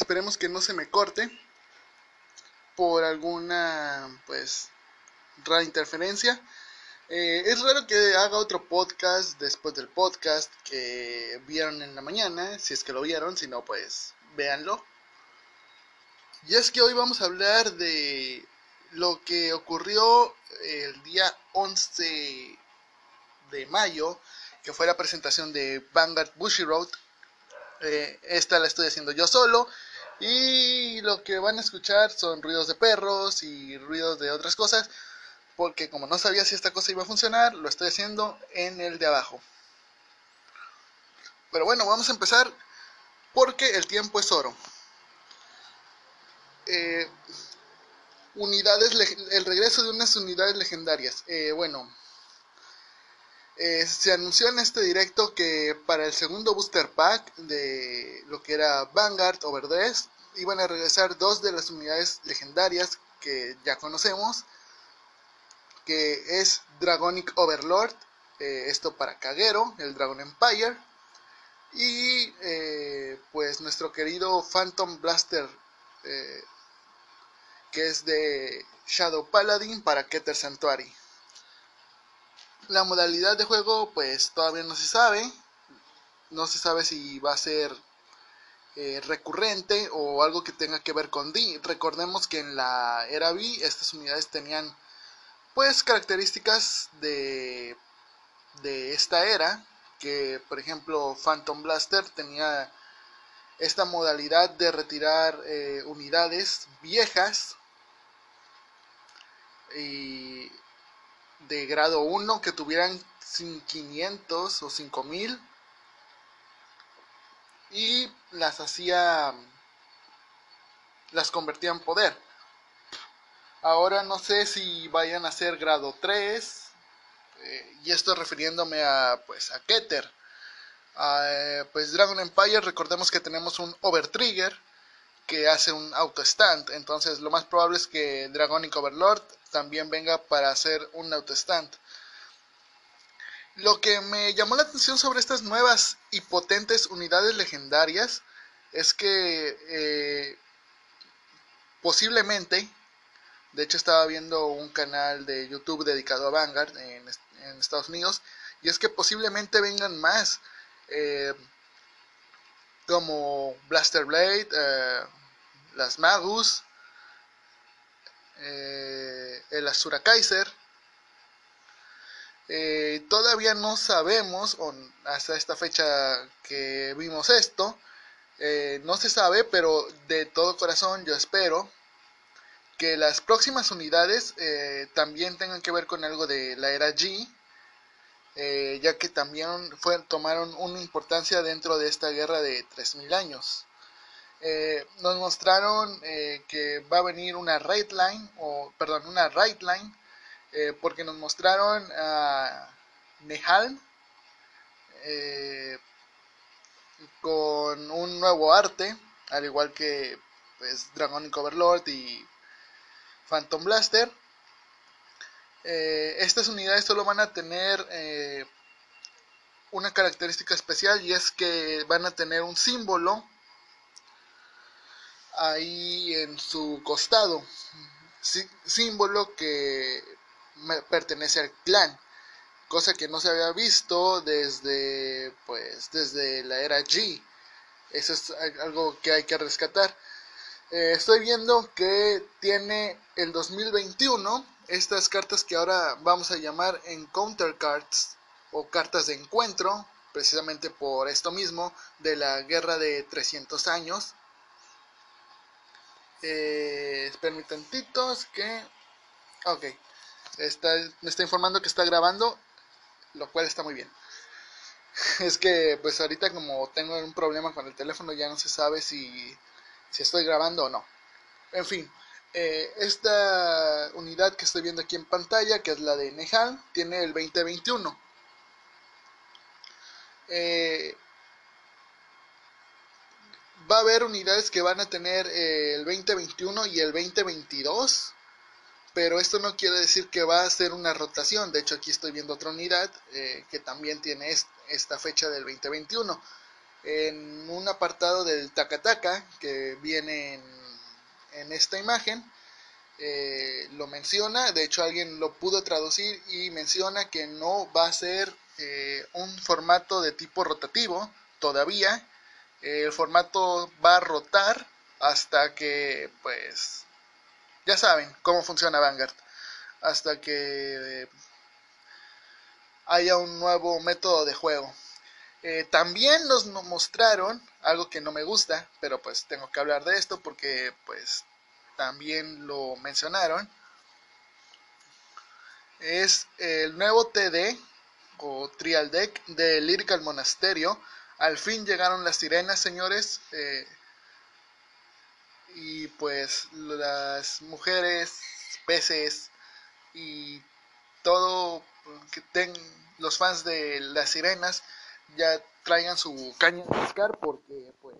esperemos que no se me corte por alguna, pues, rara interferencia. Eh, es raro que haga otro podcast después del podcast que vieron en la mañana, si es que lo vieron, si no, pues, véanlo. Y es que hoy vamos a hablar de lo que ocurrió el día 11 de mayo, que fue la presentación de Vanguard Bushiroad. Eh, esta la estoy haciendo yo solo. Y lo que van a escuchar son ruidos de perros y ruidos de otras cosas. Porque como no sabía si esta cosa iba a funcionar, lo estoy haciendo en el de abajo. Pero bueno, vamos a empezar porque el tiempo es oro. Eh, unidades, el regreso de unas unidades legendarias. Eh, bueno, eh, se anunció en este directo que para el segundo booster pack de lo que era Vanguard Overdress iban a regresar dos de las unidades legendarias que ya conocemos, que es Dragonic Overlord, eh, esto para Kagero, el Dragon Empire, y eh, pues nuestro querido Phantom Blaster, que es de Shadow Paladin para Keter Sanctuary. La modalidad de juego pues todavía no se sabe. No se sabe si va a ser eh, recurrente o algo que tenga que ver con D. Recordemos que en la era B estas unidades tenían pues características de, de esta era. Que por ejemplo Phantom Blaster tenía esta modalidad de retirar eh, unidades viejas y de grado 1 que tuvieran 500 o 5000 y las hacía las convertía en poder. Ahora no sé si vayan a ser grado 3 eh, y esto refiriéndome a pues a Keter. Eh, pues Dragon Empire recordemos que tenemos un Overtrigger que hace un auto stand entonces lo más probable es que Dragonic Overlord también venga para hacer un autostand. Lo que me llamó la atención sobre estas nuevas y potentes unidades legendarias es que eh, posiblemente, de hecho estaba viendo un canal de YouTube dedicado a Vanguard en, Estados Unidos, y es que posiblemente vengan más eh, como Blaster Blade, eh, las Magus, eh, el Asura Kaiser. Eh, todavía no sabemos, hasta esta fecha que vimos esto, eh, no se sabe, pero de todo corazón yo espero que las próximas unidades también tengan que ver con algo de la era G, ya que también fue, tomaron una importancia dentro de esta guerra de 3.000 años. Eh, nos mostraron eh, que va a venir una right line, o perdón, una right line, eh, porque nos mostraron a Nehal con un nuevo arte, al igual que pues, Dragonic Overlord y Phantom Blaster. estas unidades solo van a tener una característica especial y es que van a tener un símbolo ahí en su costado, símbolo que pertenece al clan, cosa que no se había visto desde pues desde la era G. Eso es algo que hay que rescatar. Eh, estoy viendo que tiene el 2021 estas cartas que ahora vamos a llamar Encounter Cards o cartas de encuentro, precisamente por esto mismo de la guerra de 300 años eh, espérenme tantitos que... Ok. Está, me está informando que está grabando, lo cual está muy bien. Es que pues ahorita como tengo un problema con el teléfono ya no se sabe si, si estoy grabando o no. En fin, eh, esta unidad que estoy viendo aquí en pantalla, que es la de Nehal, tiene el 2021. Eh, va a haber unidades que van a tener eh, el 2021 y el 2022 pero esto no quiere decir que va a ser una rotación de hecho aquí estoy viendo otra unidad eh, que también tiene esta fecha del 2021 en un apartado del Takataka que viene en, esta imagen. Eh, lo menciona, de hecho alguien lo pudo traducir y menciona que no va a ser un formato de tipo rotativo todavía. El formato va a rotar hasta que, pues, ya saben cómo funciona Vanguard. Hasta que haya un nuevo método de juego. Eh, también nos mostraron algo que no me gusta, pero pues tengo que hablar de esto porque pues también lo mencionaron. Es el nuevo TD o Trial Deck de Lyrical Monasterio. Al fin llegaron las sirenas, señores. Eh, y pues las mujeres, peces y todo que tengan los fans de las sirenas ya traigan su caña de pescar porque pues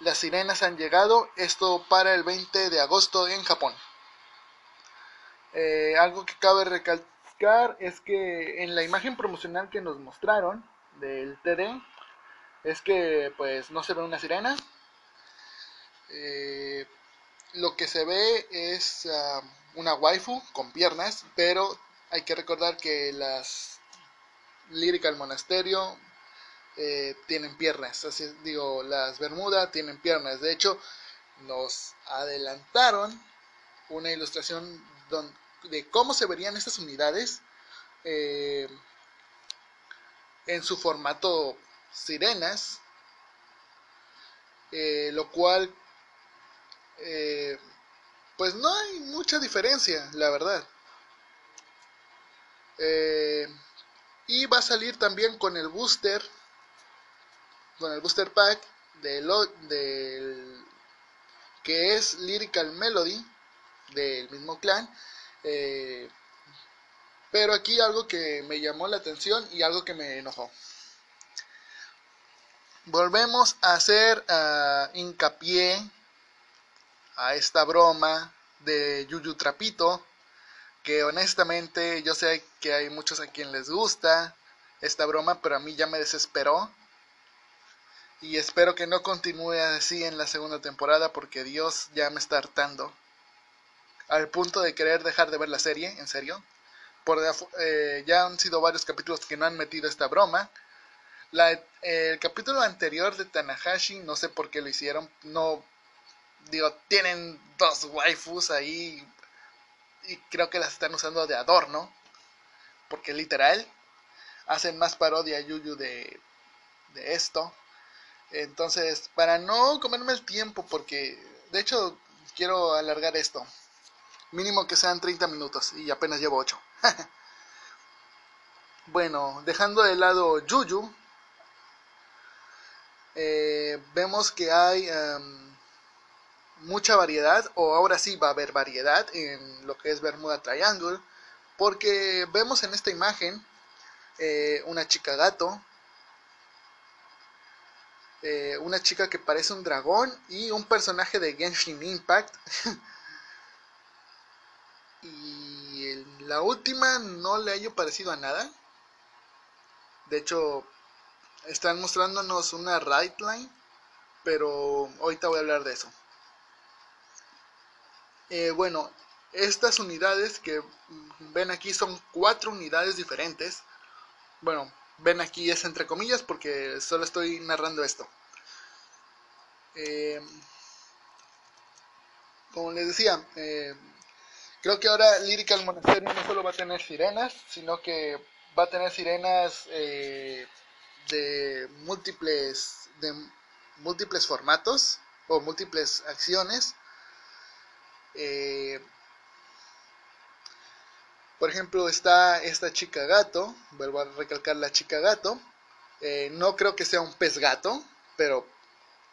las sirenas han llegado esto para el 20 de agosto en Japón eh, algo que cabe recalcar es que en la imagen promocional que nos mostraron del TD es que pues no se ve una sirena eh, lo que se ve es ah, una waifu con piernas pero hay que recordar que las Lyrical Monasterio eh, tienen piernas, así digo, las Bermuda tienen piernas. De hecho, nos adelantaron una ilustración de cómo se verían estas unidades eh, en su formato sirenas, eh, lo cual pues no hay mucha diferencia, la verdad. Eh, y va a salir también con el booster, con el booster pack del, del que es Lyrical Melody del mismo clan. Eh, pero aquí algo que me llamó la atención y algo que me enojó. Volvemos a hacer uh, hincapié a esta broma de Yuyu Trapito que honestamente yo sé que hay muchos a quien les gusta esta broma, pero a mí ya me desesperó. Y espero que no continúe así en la segunda temporada porque Dios ya me está hartando. Al punto de querer dejar de ver la serie, en serio. Por, eh, ya han sido varios capítulos que no han metido esta broma. El capítulo anterior de Tanahashi, no sé por qué lo hicieron. No, digo, tienen dos waifus ahí y creo que las están usando de adorno, porque literal hacen más parodia Yuyu de, de esto. Entonces, para no comerme el tiempo, porque de hecho quiero alargar esto, mínimo que sean 30 minutos y apenas llevo 8. bueno, dejando de lado Yuyu, eh, vemos que hay... Em, mucha variedad, o ahora sí va a haber variedad en lo que es Bermuda Triangle, porque vemos en esta imagen eh, una chica gato, eh, una chica que parece un dragón y un personaje de Genshin Impact. y la última no le haya parecido a nada. De hecho, están mostrándonos una right line, pero ahorita voy a hablar de eso. Eh, bueno, estas unidades que ven aquí son cuatro unidades diferentes. Bueno, ven aquí es entre comillas porque solo estoy narrando esto. Eh, como les decía, eh, creo que ahora Lyrical Monasterio no solo va a tener sirenas, sino que va a tener sirenas de múltiples de múltiples formatos o múltiples acciones eh, por ejemplo, está esta chica gato, vuelvo a recalcar la chica gato. Eh, no creo que sea un pez gato, pero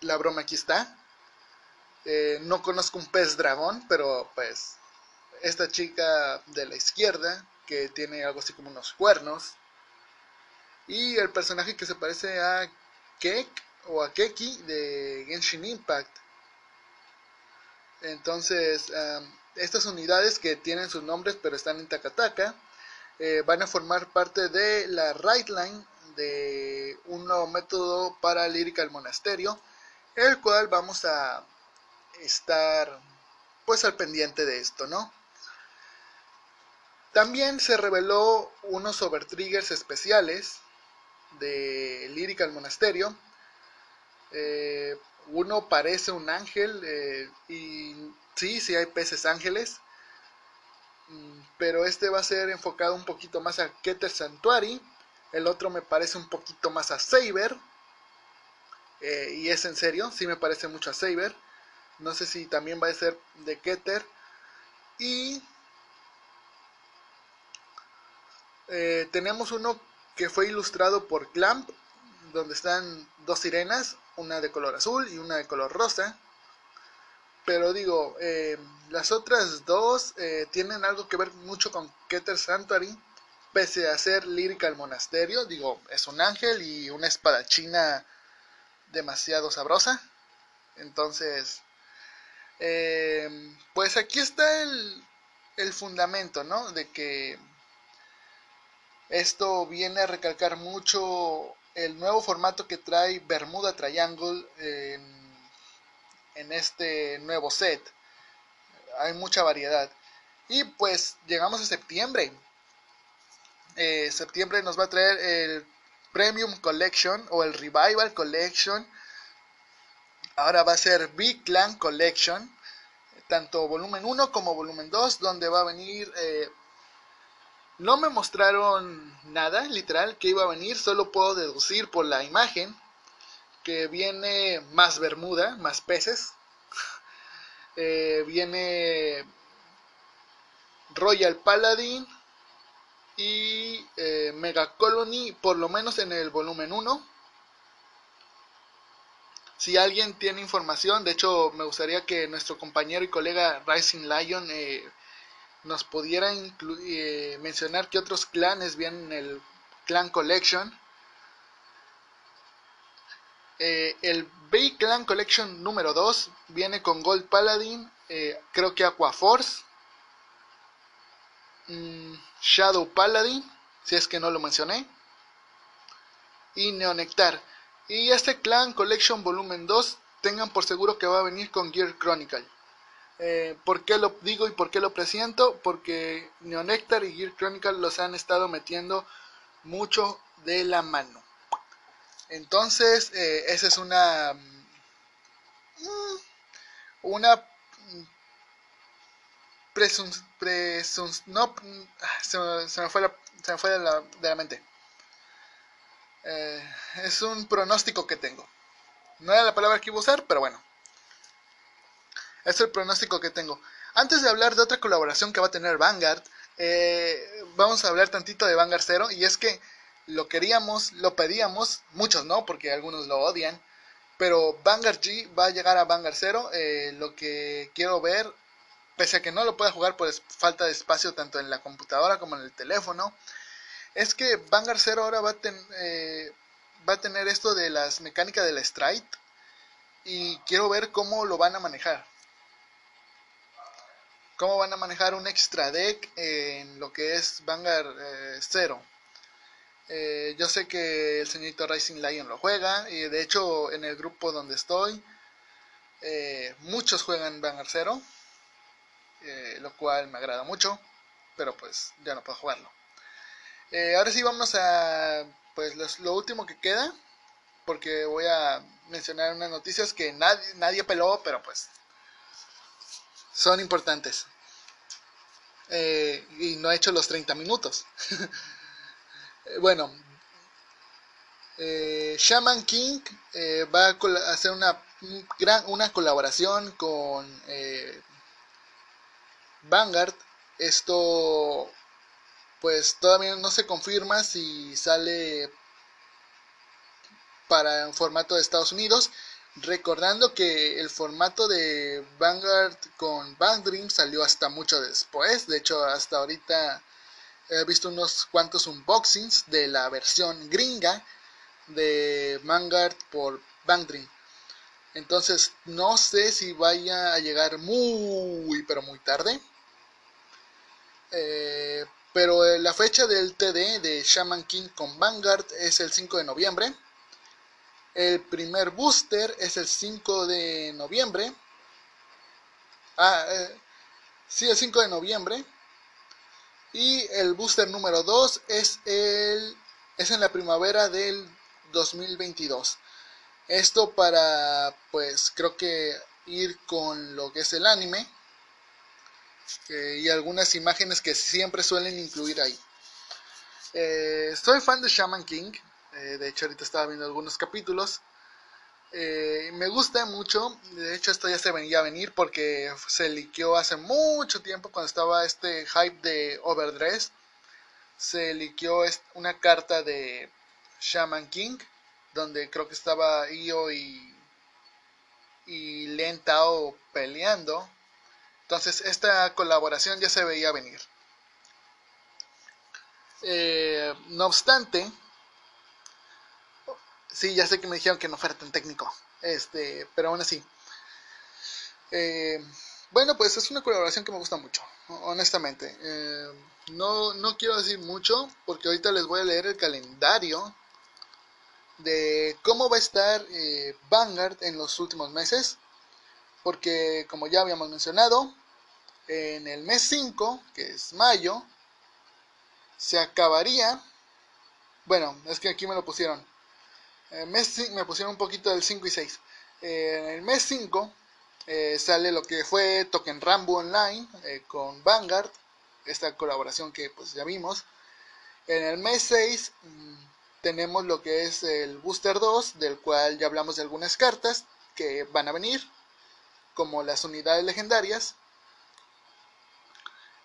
la broma aquí está. Eh, no conozco un pez dragón, pero pues esta chica de la izquierda, que tiene algo así como unos cuernos. Y el personaje que se parece a Kek o a Keki de Genshin Impact. Entonces, estas unidades que tienen sus nombres pero están en Takataka eh, van a formar parte de la Right Line de un nuevo método para Lírica al Monasterio, el cual vamos a estar pues al pendiente de esto, ¿no? También se reveló unos overtriggers especiales de Lírica al Monasterio. Eh, uno parece un ángel eh, y sí, sí hay peces ángeles. Mm, pero este va a ser enfocado un poquito más a Keter Sanctuary. El otro me parece un poquito más a Saber. Eh, y es en serio, sí me parece mucho a Saber. No sé si también va a ser de Keter. Y tenemos uno que fue ilustrado por Clamp, donde están dos sirenas, una de color azul y una de color rosa. Pero digo, eh, las otras dos eh, tienen algo que ver mucho con Keter Sanctuary, pese a ser lírica el monasterio. Digo, es un ángel y una espadachina demasiado sabrosa. Entonces, pues aquí está el, el fundamento, ¿no? De que esto viene a recalcar mucho el nuevo formato que trae Bermuda Triangle en, este nuevo set. Hay mucha variedad. Y pues llegamos a septiembre. Eh, septiembre nos va a traer el Premium Collection o el Revival Collection. Ahora va a ser Big Clan Collection. Tanto volumen 1 como volumen 2. Donde va a venir eh, no me mostraron nada, literal, que iba a venir, solo puedo deducir por la imagen que viene más Bermuda, más peces. Eh, viene Royal Paladin y eh, Mega Colony, por lo menos en el volumen 1. Si alguien tiene información, de hecho me gustaría que nuestro compañero y colega Rising Lion eh, nos pudiera eh, mencionar que otros clanes vienen en el Clan Collection. Eh, el Bay Clan Collection número 2 viene con Gold Paladin, eh, creo que Aqua Force, mm, Shadow Paladin, si es que no lo mencioné, y Neonectar. Y este Clan Collection volumen 2, tengan por seguro que va a venir con Gear Chronicle. Eh, ¿Por qué lo digo y por qué lo presiento? Porque Neonectar y Gear Chronicle los han estado metiendo mucho de la mano. Entonces, eh, esa es una. Mm, una. Presun, no, se, me fue, la, se me fue de, la, de la mente. Eh, es un pronóstico que tengo. No era la palabra que iba a usar, pero bueno. Es el pronóstico que tengo. Antes de hablar de otra colaboración que va a tener Vanguard, eh, vamos a hablar tantito de Vanguard Zero. Y es que lo queríamos, lo pedíamos, muchos no, porque algunos lo odian. Pero Vanguard G va a llegar a Vanguard Zero. Eh, lo que quiero ver, pese a que no lo pueda jugar por falta de espacio tanto en la computadora como en el teléfono, es que Vanguard Zero ahora va a, eh, va a tener esto de las mecánicas de la Stride. Y quiero ver cómo lo van a manejar cómo van a manejar un extra deck en lo que es Vanguard 0. Eh, eh, yo sé que el señorito Rising Lion lo juega y de hecho en el grupo donde estoy eh, muchos juegan Vanguard 0, lo cual me agrada mucho, pero pues ya no puedo jugarlo. ahora sí vamos a pues lo último que queda, porque voy a mencionar unas noticias que nadie, nadie peló, pero pues son importantes. Eh, y no ha hecho los 30 minutos. bueno, eh, Shaman King eh, va a hacer una, gran, una colaboración con Vanguard. Esto pues todavía no se confirma si sale para un formato de Estados Unidos Recordando que el formato de Vanguard con Bang Dream salió hasta mucho después. De hecho, hasta ahorita he visto unos cuantos unboxings de la versión gringa de Vanguard por Bang Dream. Entonces, no sé si vaya a llegar muy, pero muy tarde. Eh, Pero la fecha del TD de Shaman King con Vanguard es el 5 de noviembre. El primer booster es el 5 de noviembre. Ah, eh, sí, el 5 de noviembre. Y el booster número 2 es, el, es en la primavera del 2022. Esto para, pues, creo que ir con lo que es el anime y algunas imágenes que siempre suelen incluir ahí. Eh, soy fan de Shaman King, eh, de hecho ahorita estaba viendo algunos capítulos. me gusta mucho, de hecho esto ya se venía a venir porque se liqueó hace mucho tiempo cuando estaba este hype de Overdress. Se liqueó una carta de Shaman King, donde creo que estaba Io y, y Lentao peleando entonces esta colaboración ya se veía venir. Eh, no obstante, sí, ya sé que me dijeron que no fuera tan técnico, este, pero aún así. Eh, bueno, pues es una colaboración que me gusta mucho, honestamente. Eh, no, no quiero decir mucho porque ahorita les voy a leer el calendario de cómo va a estar Vanguard en los últimos meses porque como ya habíamos mencionado, en el mes 5, que es mayo, se acabaría, bueno, es que aquí me lo pusieron, el mes, me pusieron un poquito del 5 y 6, en el mes 5 eh, sale lo que fue Token Rambo Online eh, con Vanguard, esta colaboración que pues ya vimos. En el mes 6 mm, tenemos lo que es el Booster 2, del cual ya hablamos de algunas cartas que van a venir como las unidades legendarias.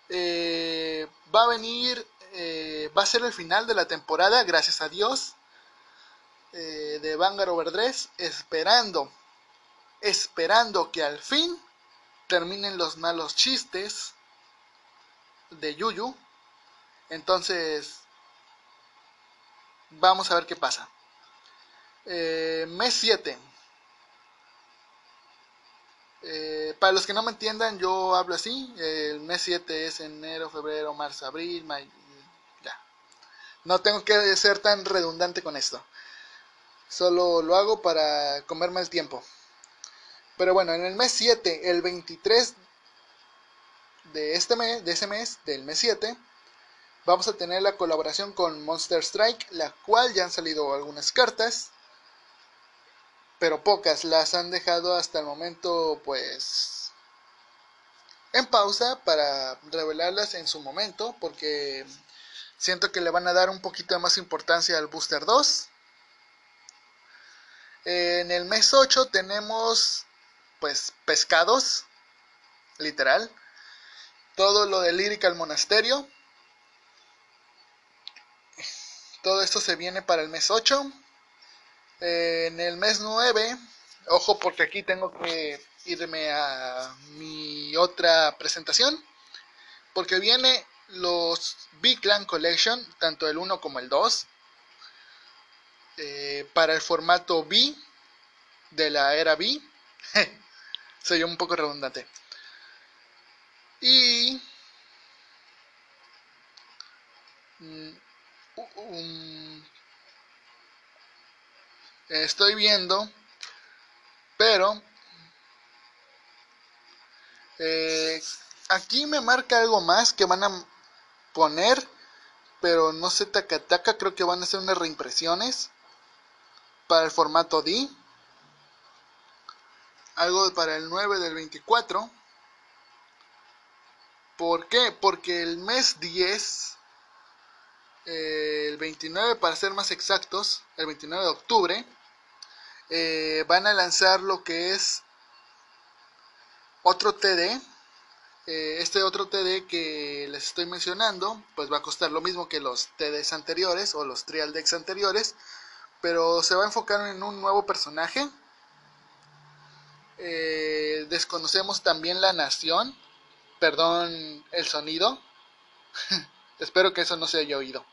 Eh, va a venir, eh, va a ser el final de la temporada, gracias a Dios, eh, de Vanguard Overdress, esperando, esperando que al fin terminen los malos chistes de Yuyu. Entonces, vamos a ver qué pasa. mes 7 eh, para los que no me entiendan, yo hablo así. El mes 7 es enero, febrero, marzo, abril, mayo. Ya. No tengo que ser tan redundante con esto. Solo lo hago para comerme el tiempo. Pero bueno, en el mes 7, el 23 de este mes, de ese mes, del mes 7, vamos a tener la colaboración con Monster Strike, la cual ya han salido algunas cartas pero pocas las han dejado hasta el momento pues en pausa para revelarlas en su momento porque siento que le van a dar un poquito de más importancia al Booster 2 en el mes 8 tenemos pues pescados literal. Todo lo de Lyrical Monasterio. Todo esto se viene para el mes 8 en el mes 9, ojo porque aquí tengo que irme a mi otra presentación, porque viene los B-Clan Collection, tanto el 1 como el 2, eh, para el formato B de la era B. Soy un poco redundante. Y mm, estoy viendo, pero eh, aquí me marca algo más que van a poner, pero no sé, taca creo que van a hacer unas reimpresiones para el formato D. Algo para el 9 del 24. ¿Por qué? Porque el mes 10, eh, el 29 para ser más exactos, el 29 de octubre, eh, van a lanzar lo que es otro TD. Eh, este otro TD que les estoy mencionando, pues va a costar lo mismo que los TDs anteriores o los Trial Decks anteriores, pero se va a enfocar en un nuevo personaje. Eh, desconocemos también la nación, perdón el sonido. Espero que eso no se haya oído.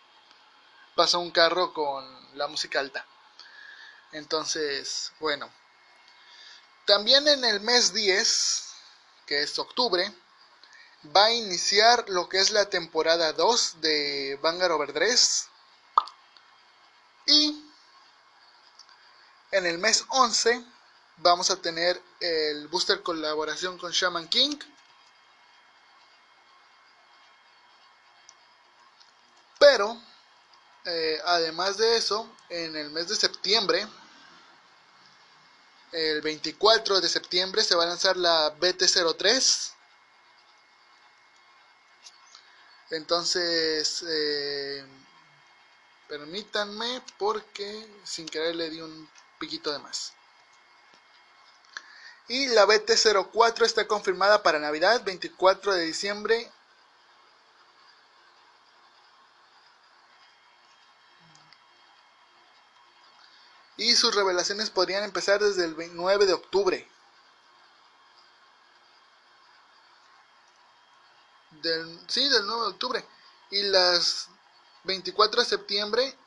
Pasó un carro con la música alta. Entonces, bueno. También en el mes 10, que es octubre, va a iniciar lo que es la temporada 2 de Vanguard Overdress. Y en el mes 11 vamos a tener el booster colaboración con Shaman King. Pero, eh, además de eso, en el mes de septiembre, el 24 de septiembre, se va a lanzar la BT03 Entonces, eh, permítanme porque sin querer le di un piquito de más. Y la BT04 está confirmada para Navidad, 24 de diciembre. Y sus revelaciones podrían empezar desde el 9 de octubre. del, sí, del 9 de octubre. Y las 24 de septiembre,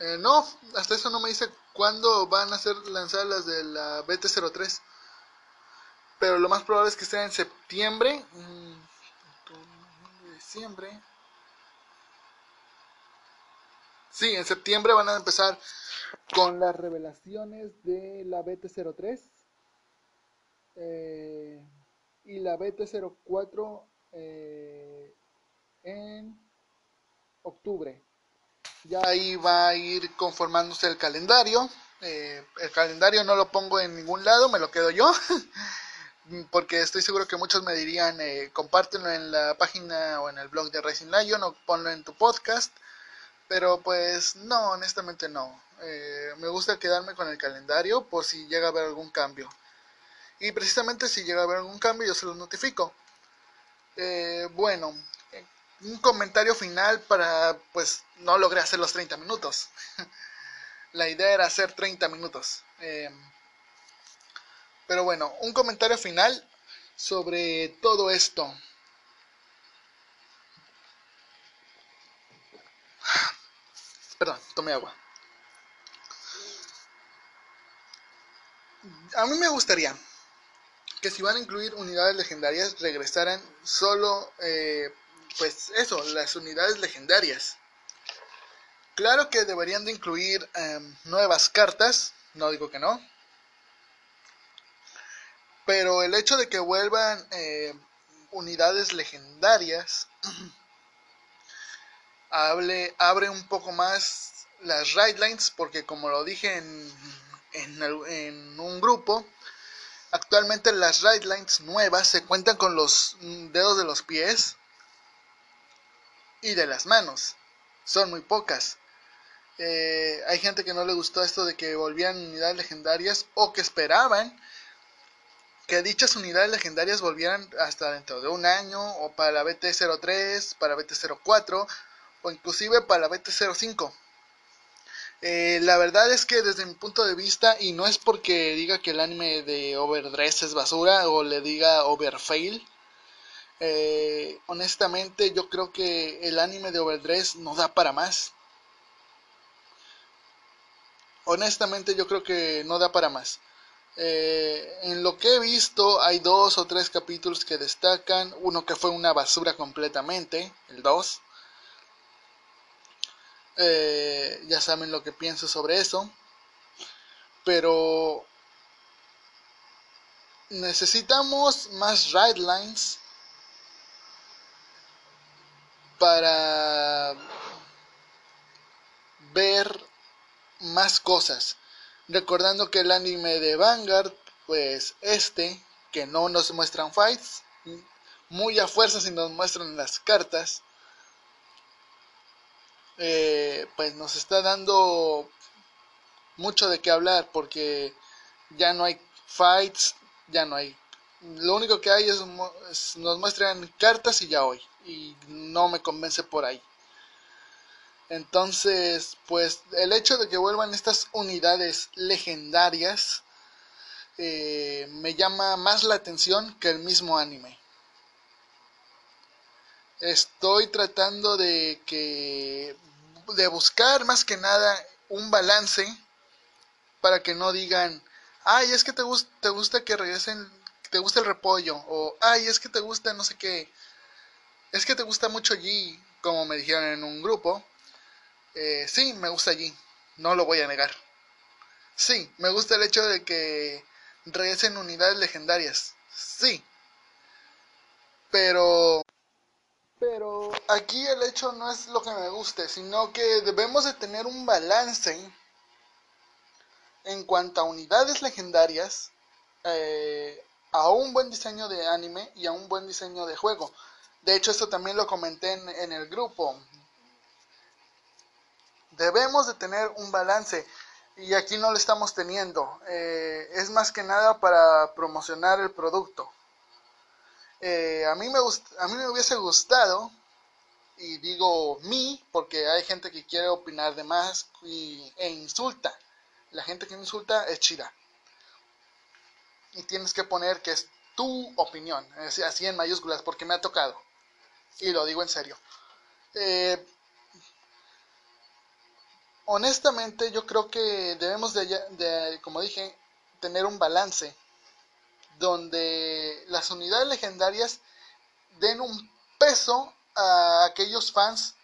eh, no, hasta eso no me dice cuándo van a ser lanzadas las de la BT03. Pero lo más probable es que sea en septiembre. Mm, diciembre. Sí, en septiembre van a empezar con las revelaciones de la BT03. Eh, y la BT04 eh, en octubre. Ya ahí va a ir conformándose el calendario. Eh, el calendario no lo pongo en ningún lado, me lo quedo yo. porque estoy seguro que muchos me dirían, eh, compártelo en la página o en el blog de Racing Lion o ponlo en tu podcast. Pero pues no, honestamente no. Eh, me gusta quedarme con el calendario por si llega a haber algún cambio. Y precisamente si llega a haber algún cambio yo se los notifico. Eh, bueno, un comentario final para, pues no logré hacer los 30 minutos. La idea era hacer 30 minutos. Eh, pero bueno, un comentario final sobre todo esto. Perdón, tome agua. A mí me gustaría que si van a incluir unidades legendarias regresaran solo, eh, pues eso, las unidades legendarias. Claro que deberían de incluir em, nuevas cartas, no digo que no. Pero el hecho de que vuelvan eh, unidades legendarias abre un poco más las right lines porque como lo dije en, en, un grupo, Actualmente las right lines nuevas se cuentan con los dedos de los pies y de las manos. Son muy pocas. Eh, hay gente que no le gustó esto de que volvían unidades legendarias o que esperaban que dichas unidades legendarias volvieran hasta dentro de un año o para la BT03, para BT04 o inclusive para la BT05. Eh, la verdad es que desde mi punto de vista, y no es porque diga que el anime de Overdress es basura o le diga Overfail, eh, honestamente yo creo que el anime de Overdress no da para más. Honestamente yo creo que no da para más. Eh, en lo que he visto hay dos o tres capítulos que destacan, uno que fue una basura completamente, el 2 eh, ya saben lo que pienso sobre eso. Pero necesitamos más ride lines para ver más cosas. Recordando que el anime de Vanguard, pues este, que no nos muestran fights, muy a fuerza si nos muestran las cartas, eh, pues nos está dando mucho de qué hablar porque ya no hay fights, ya no hay... Lo único que hay es, nos muestran cartas y ya hoy. Y no me convence por ahí. Entonces, pues el hecho de que vuelvan estas unidades legendarias eh, me llama más la atención que el mismo anime estoy tratando de que de buscar más que nada un balance para que no digan, ay, es que te, gusta te gusta que regresen te gusta el repollo, o ay, es que te gusta no sé qué, es que te gusta mucho G, como me dijeron en un grupo, eh, sí, me gusta G, no lo voy a negar. Sí, me gusta el hecho de que regresen unidades legendarias, sí. Pero pero aquí el hecho no es lo que me guste, sino que debemos de tener un balance en cuanto a unidades legendarias, eh, a un buen diseño de anime y a un buen diseño de juego. De hecho, esto también lo comenté en, el grupo. Debemos de tener un balance y aquí no lo estamos teniendo. Eh, es más que nada para promocionar el producto. Eh, a, mí me a mí me hubiese gustado, y digo mí, porque hay gente que quiere opinar de más y, e insulta. La gente que insulta es chida. Y tienes que poner que es tu opinión, así en mayúsculas, porque me ha tocado. Y lo digo en serio. Eh, honestamente, yo creo que debemos de, como dije, tener un balance donde las unidades legendarias den un peso a aquellos fans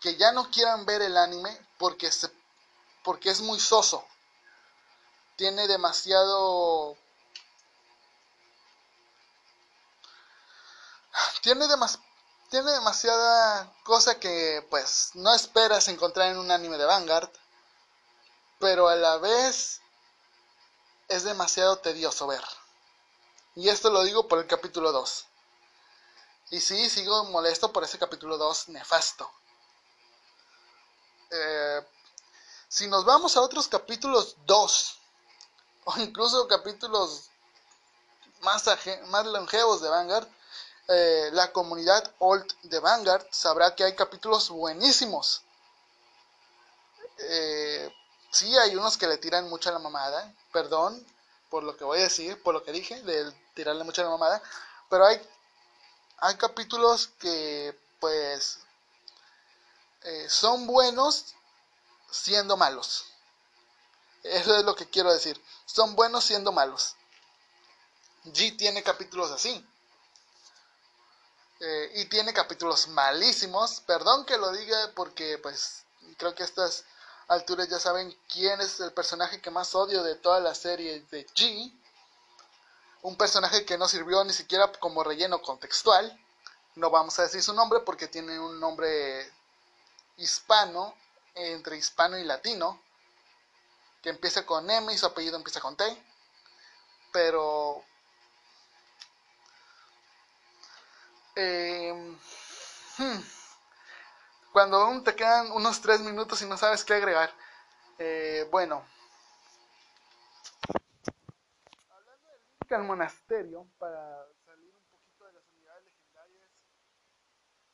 que ya no quieran ver el anime porque, se, porque es muy soso. Tiene demasiado... Tiene, tiene demasiada cosa que pues no esperas encontrar en un anime de Vanguard. Pero a la vez es demasiado tedioso ver. Y esto lo digo por el capítulo 2. Y sí, sigo molesto por ese capítulo 2 nefasto. Eh, si nos vamos a otros capítulos 2, o incluso capítulos más, más longevos de Vanguard, eh, la comunidad Old de Vanguard sabrá que hay capítulos buenísimos. Eh, sí, hay unos que le tiran mucho a la mamada, perdón por lo que voy a decir, por lo que dije, de tirarle mucho a la mamada, pero hay, hay capítulos que pues eh, son buenos siendo malos. Eso es lo que quiero decir. Son buenos siendo malos. G tiene capítulos así. Eh, y tiene capítulos malísimos. Perdón que lo diga porque pues creo que estas alturas ya saben quién es el personaje que más odio de toda la serie de G. Un personaje que no sirvió ni siquiera como relleno contextual. No vamos a decir su nombre porque tiene un nombre hispano, entre hispano y latino, que empieza con M y su apellido empieza con T. Pero... Eh, cuando aún te quedan unos tres minutos y no sabes qué agregar. Eh, bueno. Hablando del link al monasterio, para salir un poquito de las unidades legendarias.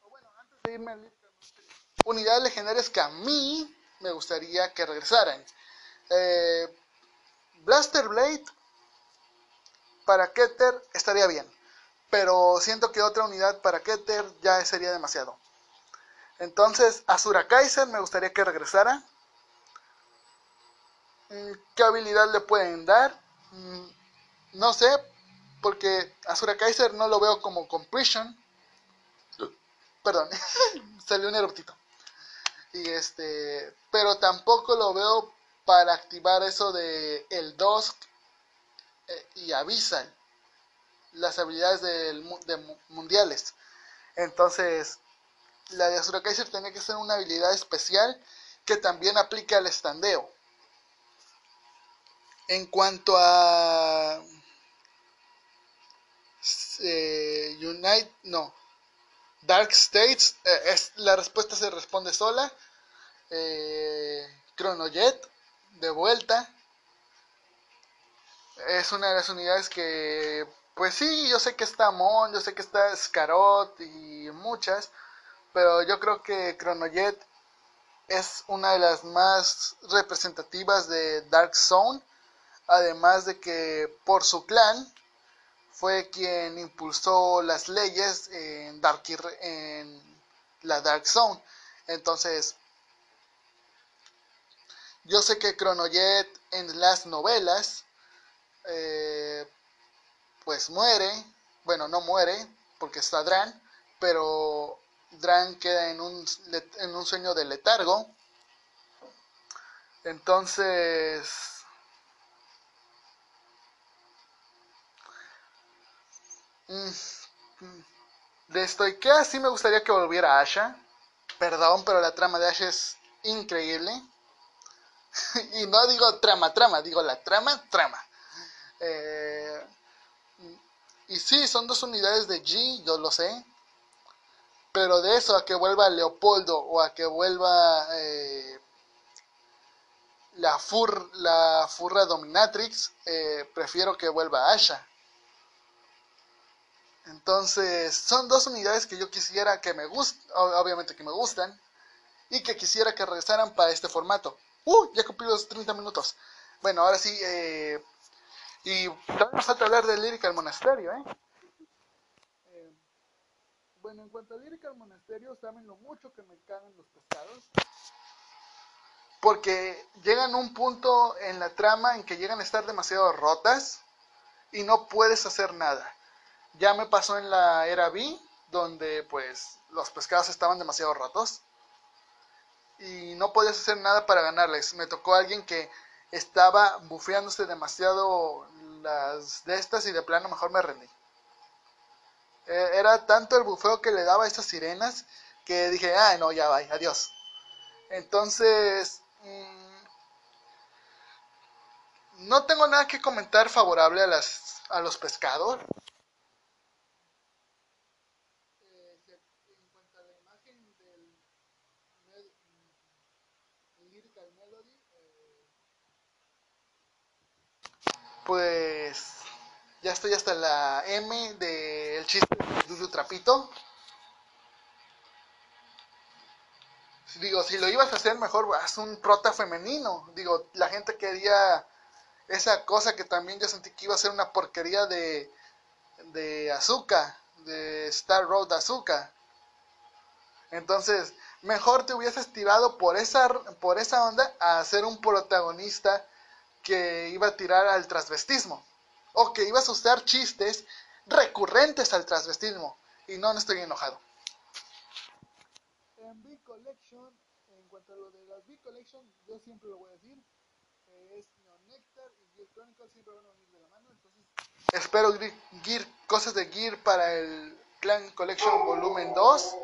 O bueno, antes de irme al link al monasterio. Unidades legendarias que a mí me gustaría que regresaran. Eh, Blaster Blade para Keter estaría bien. Pero siento que otra unidad para Keter ya sería demasiado. Entonces, Azura Kaiser me gustaría que regresara. Mm, ¿Qué habilidad le pueden dar? Mm, no sé, porque Azura Kaiser no lo veo como completion. Perdón, salió un eruptito. Y este, pero tampoco lo veo para activar eso de el Dusk eh, y Abyssal, las habilidades de mundiales. Entonces, la de Azura Kaiser tenía que ser una habilidad especial que también aplica al estandeo. En cuanto a eh, Unite, no, Dark States, eh, es, la respuesta se responde sola. Eh, Chronojet, de vuelta. Es una de las unidades que, pues sí, yo sé que está Mon, yo sé que está Scarot y muchas, pero yo creo que Chronojet es una de las más representativas de Dark Zone, además de que por su clan fue quien impulsó las leyes en, Dark, en la Dark Zone. Entonces, yo sé que Chronojet en las novelas, eh, pues muere, bueno, no muere, porque está Dran, pero Dran queda en un, en un sueño de letargo. Entonces... Mm, mm, de Stoikea sí me gustaría que volviera Asha. Perdón, pero la trama de Asha es increíble. y no digo trama, trama, digo la trama, trama. Eh, y sí, son dos unidades de G, yo lo sé. Pero de eso a que vuelva Leopoldo o a que vuelva eh, la, fur, la furra dominatrix, eh, prefiero que vuelva Asha. Entonces, son dos unidades que yo quisiera que me gusten, obviamente que me gustan, y que quisiera que regresaran para este formato. ¡Uh! Ya cumplí los 30 minutos. Bueno, ahora sí, eh, y también nos falta hablar de Lírica al Monasterio, ¿eh? ¿eh? Bueno, en cuanto a Lírica al Monasterio, saben lo mucho que me cagan los pescados. Porque llegan a un punto en la trama en que llegan a estar demasiado rotas y no puedes hacer nada. Ya me pasó en la era B, donde pues los pescados estaban demasiado rotos y no podías hacer nada para ganarles. Me tocó alguien que estaba bufeándose demasiado las de estas y de plano mejor me rendí. E, era tanto el bufeo que le daba a esas sirenas que dije, ah, no, ya va, adiós. Entonces, mm, no tengo nada que comentar favorable a, las, a los pescados. Pues ya estoy hasta la M del chiste de Yuyu Trapito. Digo, si lo ibas a hacer mejor, haz un prota femenino. Digo, la gente quería esa cosa que también yo sentí que iba a ser una porquería de, de azúcar, de Star Road Azúcar. Entonces, mejor te hubieses tirado por esa, por esa onda a ser un protagonista que iba a tirar al transvestismo o que ibas a usar chistes recurrentes al transvestismo y no, no estoy enojado. En B Collection, en cuanto a lo de las B Collection, yo siempre lo voy a decir, es Neon Nectar y Gear Chronicle siempre van a venir de la mano, entonces espero gear, cosas de Gear para el Clan Collection Volumen 2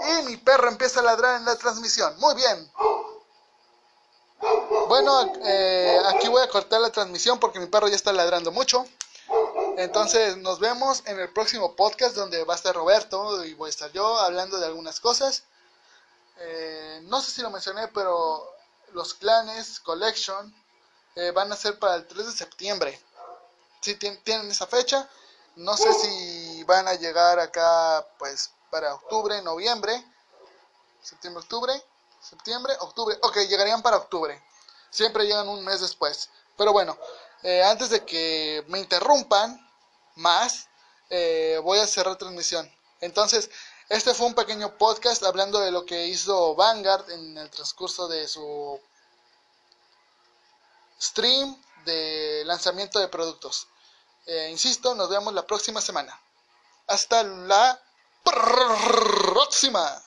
y mi perro empieza a ladrar en la transmisión. Muy bien. Bueno, eh, aquí voy a cortar la transmisión porque mi perro ya está ladrando mucho. Entonces nos vemos en el próximo podcast donde va a estar Roberto y voy a estar yo hablando de algunas cosas. Eh, no sé si lo mencioné, pero los clanes Collection eh, van a ser para el 3 de septiembre. Si tienen esa fecha, no sé si van a llegar acá pues para octubre, noviembre, septiembre, octubre, septiembre, octubre. Ok, llegarían para octubre siempre llegan un mes después. Pero bueno, eh, antes de que me interrumpan más, eh, voy a cerrar transmisión. Entonces, este fue un pequeño podcast hablando de lo que hizo Vanguard en el transcurso de su stream de lanzamiento de productos. Eh, insisto, nos vemos la próxima semana. Hasta la próxima.